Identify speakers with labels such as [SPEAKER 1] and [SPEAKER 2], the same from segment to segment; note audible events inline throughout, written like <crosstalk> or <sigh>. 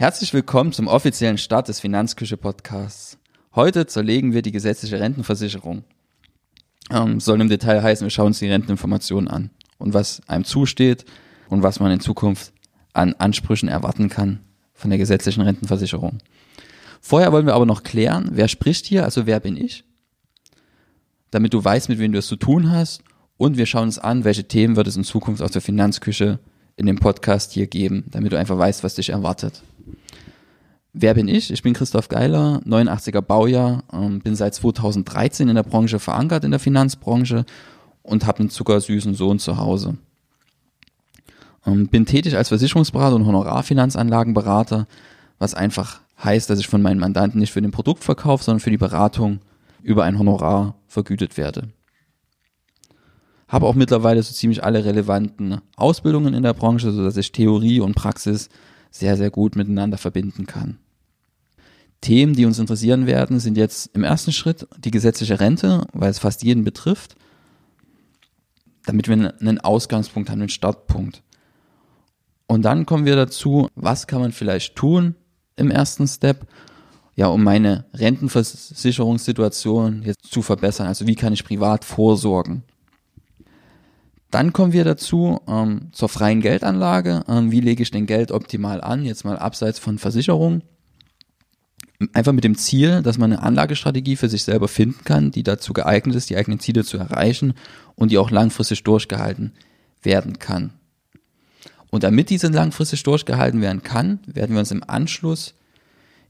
[SPEAKER 1] Herzlich willkommen zum offiziellen Start des Finanzküche Podcasts. Heute zerlegen wir die gesetzliche Rentenversicherung. Ähm, soll im Detail heißen, wir schauen uns die Renteninformationen an und was einem zusteht und was man in Zukunft an Ansprüchen erwarten kann von der gesetzlichen Rentenversicherung. Vorher wollen wir aber noch klären, wer spricht hier, also wer bin ich, damit du weißt, mit wem du es zu tun hast und wir schauen uns an, welche Themen wird es in Zukunft aus der Finanzküche in dem Podcast hier geben, damit du einfach weißt, was dich erwartet. Wer bin ich? Ich bin Christoph Geiler, 89er Baujahr, ähm, bin seit 2013 in der Branche verankert, in der Finanzbranche und habe einen zuckersüßen Sohn zu Hause. Ähm, bin tätig als Versicherungsberater und Honorarfinanzanlagenberater, was einfach heißt, dass ich von meinen Mandanten nicht für den Produktverkauf, sondern für die Beratung über ein Honorar vergütet werde. Habe auch mittlerweile so ziemlich alle relevanten Ausbildungen in der Branche, so dass ich Theorie und Praxis sehr, sehr gut miteinander verbinden kann. Themen, die uns interessieren werden, sind jetzt im ersten Schritt die gesetzliche Rente, weil es fast jeden betrifft, damit wir einen Ausgangspunkt haben, einen Startpunkt. Und dann kommen wir dazu, was kann man vielleicht tun im ersten Step, ja, um meine Rentenversicherungssituation jetzt zu verbessern. Also wie kann ich privat vorsorgen? Dann kommen wir dazu ähm, zur freien Geldanlage. Ähm, wie lege ich denn Geld optimal an? Jetzt mal abseits von Versicherungen. Einfach mit dem Ziel, dass man eine Anlagestrategie für sich selber finden kann, die dazu geeignet ist, die eigenen Ziele zu erreichen und die auch langfristig durchgehalten werden kann. Und damit diese langfristig durchgehalten werden kann, werden wir uns im Anschluss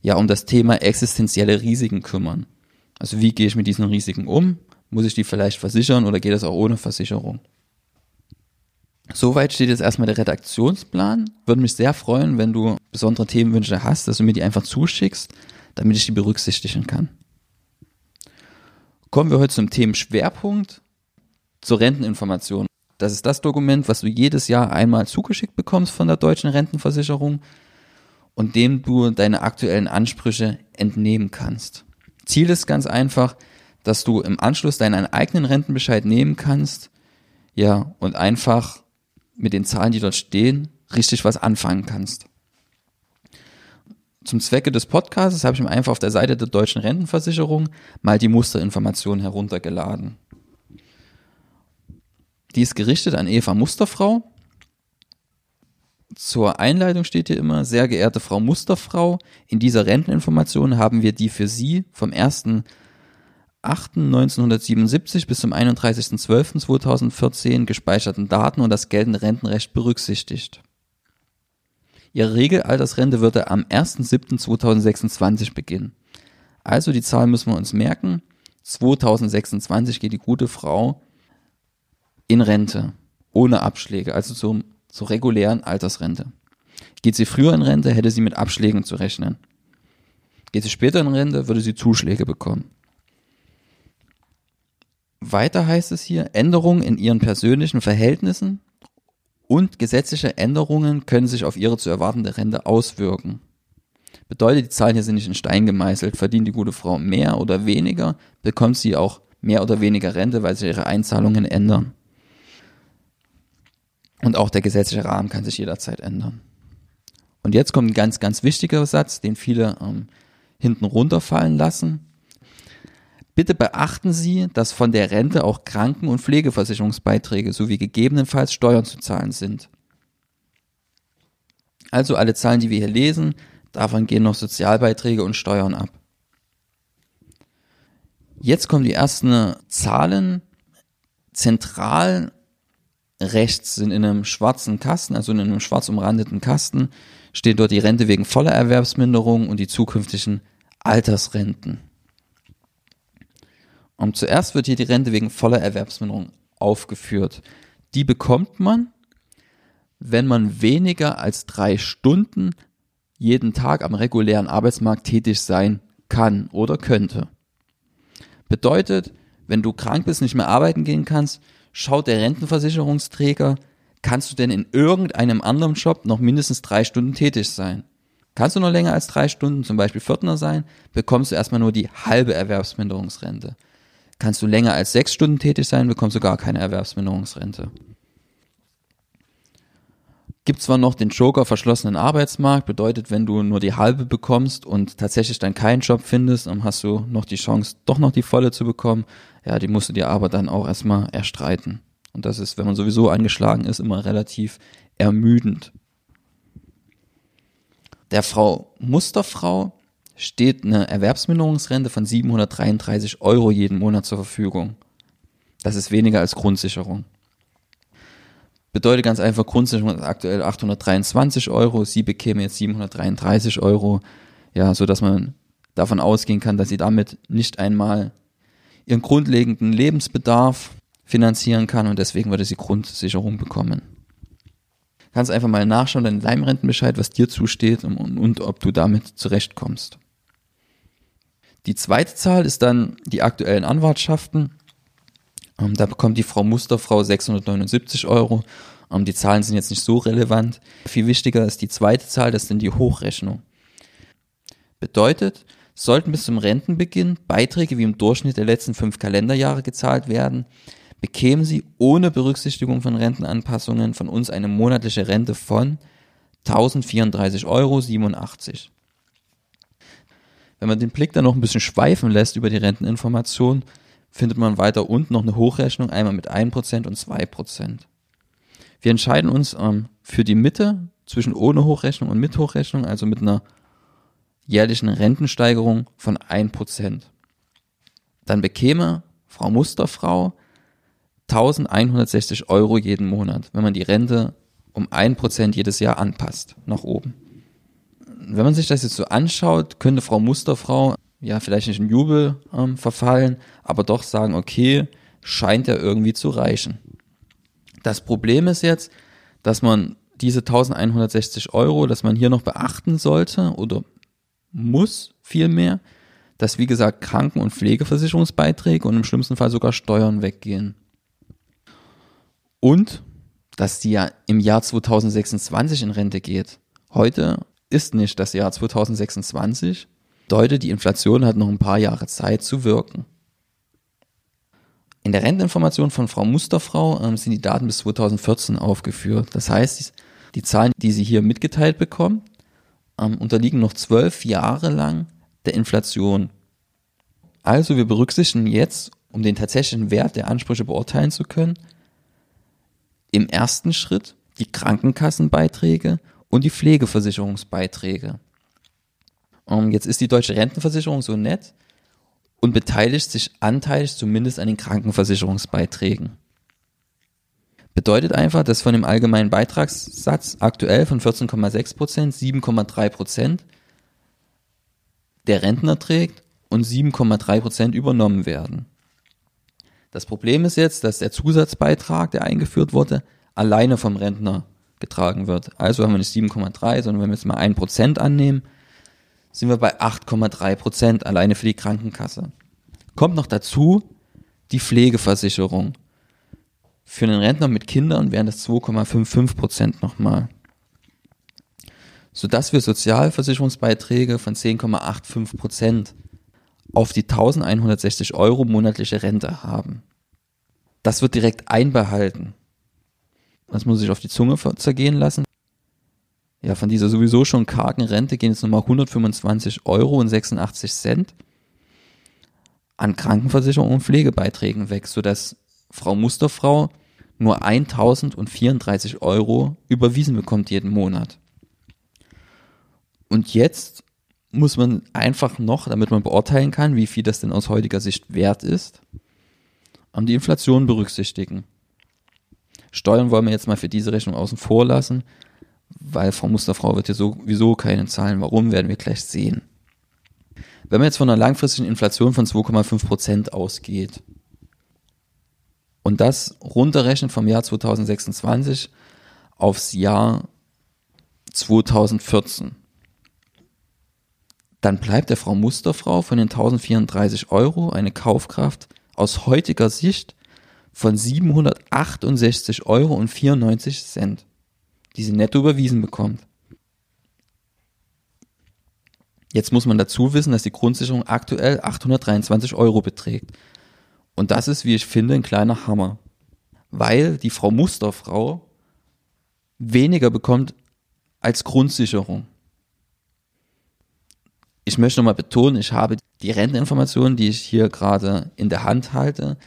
[SPEAKER 1] ja um das Thema existenzielle Risiken kümmern. Also wie gehe ich mit diesen Risiken um? Muss ich die vielleicht versichern oder geht das auch ohne Versicherung? Soweit steht jetzt erstmal der Redaktionsplan. Würde mich sehr freuen, wenn du besondere Themenwünsche hast, dass du mir die einfach zuschickst, damit ich die berücksichtigen kann. Kommen wir heute zum Themenschwerpunkt, zur Renteninformation. Das ist das Dokument, was du jedes Jahr einmal zugeschickt bekommst von der deutschen Rentenversicherung und dem du deine aktuellen Ansprüche entnehmen kannst. Ziel ist ganz einfach, dass du im Anschluss deinen eigenen Rentenbescheid nehmen kannst, ja, und einfach mit den Zahlen, die dort stehen, richtig was anfangen kannst. Zum Zwecke des Podcasts habe ich mir einfach auf der Seite der deutschen Rentenversicherung mal die Musterinformation heruntergeladen. Die ist gerichtet an Eva Musterfrau. Zur Einleitung steht hier immer, sehr geehrte Frau Musterfrau, in dieser Renteninformation haben wir die für Sie vom 1. 8.1977 bis zum 31.12.2014 gespeicherten Daten und das geltende Rentenrecht berücksichtigt. Ihre Regelaltersrente würde am 1.7.2026 beginnen. Also die Zahl müssen wir uns merken. 2026 geht die gute Frau in Rente, ohne Abschläge, also zum, zur regulären Altersrente. Geht sie früher in Rente, hätte sie mit Abschlägen zu rechnen. Geht sie später in Rente, würde sie Zuschläge bekommen. Weiter heißt es hier, Änderungen in ihren persönlichen Verhältnissen und gesetzliche Änderungen können sich auf ihre zu erwartende Rente auswirken. Bedeutet, die Zahlen hier sind nicht in Stein gemeißelt. Verdient die gute Frau mehr oder weniger, bekommt sie auch mehr oder weniger Rente, weil sich ihre Einzahlungen ändern. Und auch der gesetzliche Rahmen kann sich jederzeit ändern. Und jetzt kommt ein ganz, ganz wichtiger Satz, den viele ähm, hinten runterfallen lassen. Bitte beachten Sie, dass von der Rente auch Kranken- und Pflegeversicherungsbeiträge sowie gegebenenfalls Steuern zu zahlen sind. Also alle Zahlen, die wir hier lesen, davon gehen noch Sozialbeiträge und Steuern ab. Jetzt kommen die ersten Zahlen. Zentral rechts sind in einem schwarzen Kasten, also in einem schwarz umrandeten Kasten, steht dort die Rente wegen voller Erwerbsminderung und die zukünftigen Altersrenten. Und zuerst wird hier die Rente wegen voller Erwerbsminderung aufgeführt. Die bekommt man, wenn man weniger als drei Stunden jeden Tag am regulären Arbeitsmarkt tätig sein kann oder könnte. Bedeutet, wenn du krank bist, nicht mehr arbeiten gehen kannst, schaut der Rentenversicherungsträger, kannst du denn in irgendeinem anderen Job noch mindestens drei Stunden tätig sein? Kannst du noch länger als drei Stunden, zum Beispiel Viertner sein, bekommst du erstmal nur die halbe Erwerbsminderungsrente. Kannst du länger als sechs Stunden tätig sein, bekommst du gar keine Erwerbsminderungsrente. Gibt zwar noch den Joker verschlossenen Arbeitsmarkt, bedeutet, wenn du nur die halbe bekommst und tatsächlich dann keinen Job findest, dann hast du noch die Chance, doch noch die volle zu bekommen. Ja, die musst du dir aber dann auch erstmal erstreiten. Und das ist, wenn man sowieso angeschlagen ist, immer relativ ermüdend. Der Frau Musterfrau steht eine Erwerbsminderungsrente von 733 Euro jeden Monat zur Verfügung. Das ist weniger als Grundsicherung. Bedeutet ganz einfach, Grundsicherung ist aktuell 823 Euro, sie bekäme jetzt 733 Euro, ja, so dass man davon ausgehen kann, dass sie damit nicht einmal ihren grundlegenden Lebensbedarf finanzieren kann und deswegen würde sie Grundsicherung bekommen. Kannst einfach mal nachschauen in deinem Rentenbescheid, was dir zusteht und, und, und ob du damit zurechtkommst. Die zweite Zahl ist dann die aktuellen Anwartschaften. Ähm, da bekommt die Frau Musterfrau 679 Euro. Ähm, die Zahlen sind jetzt nicht so relevant. Viel wichtiger ist die zweite Zahl, das sind die Hochrechnung. Bedeutet, sollten bis zum Rentenbeginn Beiträge wie im Durchschnitt der letzten fünf Kalenderjahre gezahlt werden, bekämen sie ohne Berücksichtigung von Rentenanpassungen von uns eine monatliche Rente von 1034,87 Euro. Wenn man den Blick dann noch ein bisschen schweifen lässt über die Renteninformation, findet man weiter unten noch eine Hochrechnung, einmal mit 1% und 2%. Wir entscheiden uns ähm, für die Mitte zwischen ohne Hochrechnung und mit Hochrechnung, also mit einer jährlichen Rentensteigerung von 1%. Dann bekäme Frau Musterfrau 1160 Euro jeden Monat, wenn man die Rente um 1% jedes Jahr anpasst, nach oben. Wenn man sich das jetzt so anschaut, könnte Frau Musterfrau ja, vielleicht nicht in Jubel ähm, verfallen, aber doch sagen, okay, scheint ja irgendwie zu reichen. Das Problem ist jetzt, dass man diese 1160 Euro, dass man hier noch beachten sollte oder muss vielmehr, dass wie gesagt Kranken- und Pflegeversicherungsbeiträge und im schlimmsten Fall sogar Steuern weggehen. Und dass die ja im Jahr 2026 in Rente geht. Heute ist nicht das Jahr 2026, bedeutet, die Inflation hat noch ein paar Jahre Zeit zu wirken. In der Renteninformation von Frau Musterfrau ähm, sind die Daten bis 2014 aufgeführt. Das heißt, die Zahlen, die sie hier mitgeteilt bekommen, ähm, unterliegen noch zwölf Jahre lang der Inflation. Also wir berücksichtigen jetzt, um den tatsächlichen Wert der Ansprüche beurteilen zu können, im ersten Schritt die Krankenkassenbeiträge und die Pflegeversicherungsbeiträge. Ähm, jetzt ist die deutsche Rentenversicherung so nett und beteiligt sich anteilig zumindest an den Krankenversicherungsbeiträgen. Bedeutet einfach, dass von dem allgemeinen Beitragssatz aktuell von 14,6 Prozent 7,3 Prozent der Rentner trägt und 7,3 Prozent übernommen werden. Das Problem ist jetzt, dass der Zusatzbeitrag, der eingeführt wurde, alleine vom Rentner getragen wird. Also haben wir nicht 7,3, sondern wenn wir jetzt mal 1 Prozent annehmen, sind wir bei 8,3 Prozent alleine für die Krankenkasse. Kommt noch dazu die Pflegeversicherung. Für einen Rentner mit Kindern wären das 2,55 Prozent nochmal. Sodass wir Sozialversicherungsbeiträge von 10,85 Prozent auf die 1160 Euro monatliche Rente haben. Das wird direkt einbehalten. Das muss ich auf die Zunge zergehen lassen ja, von dieser sowieso schon kargen Rente gehen jetzt nochmal 125 Euro und 86 Cent an Krankenversicherung und Pflegebeiträgen weg, sodass Frau Musterfrau nur 1034 Euro überwiesen bekommt jeden Monat. Und jetzt muss man einfach noch, damit man beurteilen kann, wie viel das denn aus heutiger Sicht wert ist, an die Inflation berücksichtigen. Steuern wollen wir jetzt mal für diese Rechnung außen vor lassen weil Frau Musterfrau wird ja sowieso keine Zahlen. Warum, werden wir gleich sehen. Wenn man jetzt von einer langfristigen Inflation von 2,5 Prozent ausgeht und das runterrechnet vom Jahr 2026 aufs Jahr 2014, dann bleibt der Frau Musterfrau von den 1034 Euro eine Kaufkraft aus heutiger Sicht von 768 Euro und 94 Cent die sie netto überwiesen bekommt. Jetzt muss man dazu wissen, dass die Grundsicherung aktuell 823 Euro beträgt. Und das ist, wie ich finde, ein kleiner Hammer. Weil die Frau Musterfrau weniger bekommt als Grundsicherung. Ich möchte nochmal betonen, ich habe die Renteninformationen, die ich hier gerade in der Hand halte,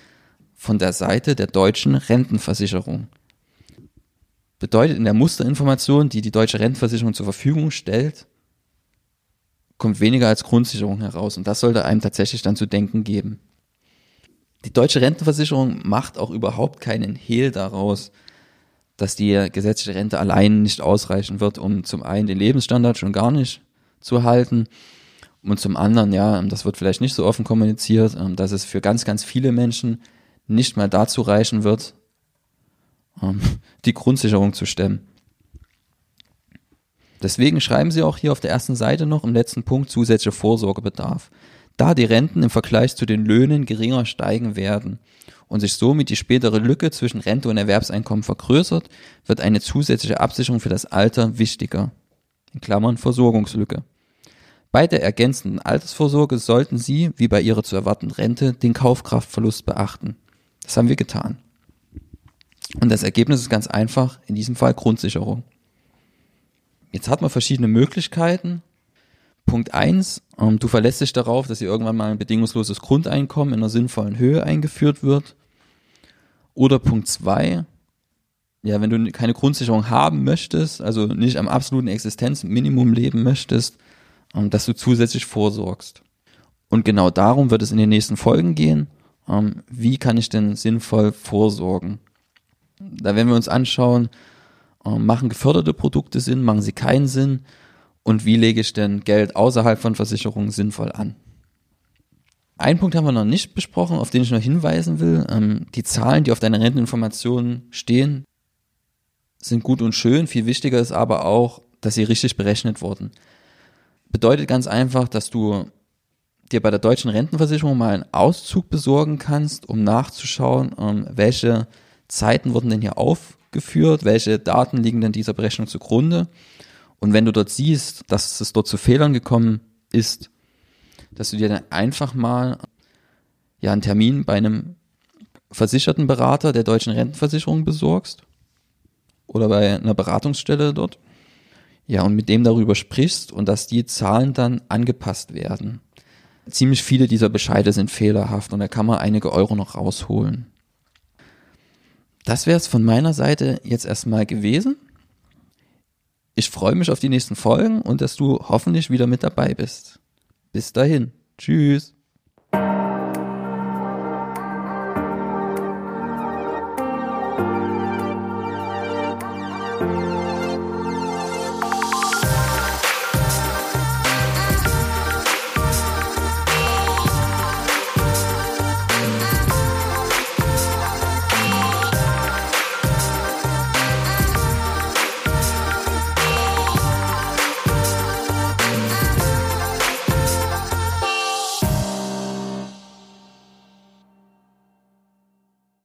[SPEAKER 1] von der Seite der deutschen Rentenversicherung. Bedeutet, in der Musterinformation, die die deutsche Rentenversicherung zur Verfügung stellt, kommt weniger als Grundsicherung heraus. Und das sollte einem tatsächlich dann zu denken geben. Die deutsche Rentenversicherung macht auch überhaupt keinen Hehl daraus, dass die gesetzliche Rente allein nicht ausreichen wird, um zum einen den Lebensstandard schon gar nicht zu halten und zum anderen, ja, das wird vielleicht nicht so offen kommuniziert, ähm, dass es für ganz, ganz viele Menschen nicht mal dazu reichen wird, ähm, <laughs> die Grundsicherung zu stemmen. Deswegen schreiben sie auch hier auf der ersten Seite noch im letzten Punkt zusätzliche Vorsorgebedarf. Da die Renten im Vergleich zu den Löhnen geringer steigen werden und sich somit die spätere Lücke zwischen Rente und Erwerbseinkommen vergrößert, wird eine zusätzliche Absicherung für das Alter wichtiger. In Klammern Versorgungslücke. Bei der ergänzenden Altersvorsorge sollten Sie, wie bei Ihrer zu erwartenden Rente, den Kaufkraftverlust beachten. Das haben wir getan. Und das Ergebnis ist ganz einfach, in diesem Fall Grundsicherung. Jetzt hat man verschiedene Möglichkeiten. Punkt eins: ähm, du verlässt dich darauf, dass hier irgendwann mal ein bedingungsloses Grundeinkommen in einer sinnvollen Höhe eingeführt wird. Oder Punkt zwei: ja, wenn du keine Grundsicherung haben möchtest, also nicht am absoluten Existenzminimum leben möchtest, ähm, dass du zusätzlich vorsorgst. Und genau darum wird es in den nächsten Folgen gehen. Ähm, wie kann ich denn sinnvoll vorsorgen? Da werden wir uns anschauen, ähm, machen geförderte Produkte Sinn, machen sie keinen Sinn und wie lege ich denn Geld außerhalb von Versicherungen sinnvoll an? Ein Punkt haben wir noch nicht besprochen, auf den ich noch hinweisen will. die Zahlen, die auf deiner Renteninformation stehen, sind gut und schön. Viel wichtiger ist aber auch, dass sie richtig berechnet wurden. Bedeutet ganz einfach, dass du dir bei der deutschen Rentenversicherung mal einen Auszug besorgen kannst, um nachzuschauen, ähm, welche Zeiten wurden denn hier aufgeführt, welche Daten liegen denn dieser Berechnung zugrunde. Und wenn du dort siehst, dass es dort zu Fehlern gekommen ist, dass du dir dann einfach mal ja einen Termin bei einem versicherten Berater der deutschen Rentenversicherung besorgst oder bei einer Beratungsstelle dort ja, und mit dem darüber sprichst und dass die Zahlen dann angepasst werden. Ziemlich viele dieser Bescheide sind fehlerhaft und da kann man einige Euro noch rausholen. Das wäre es von meiner Seite jetzt erstmal gewesen. Ich freue mich auf die nächsten Folgen und dass du hoffentlich wieder mit dabei bist. Bis dahin. Tschüss.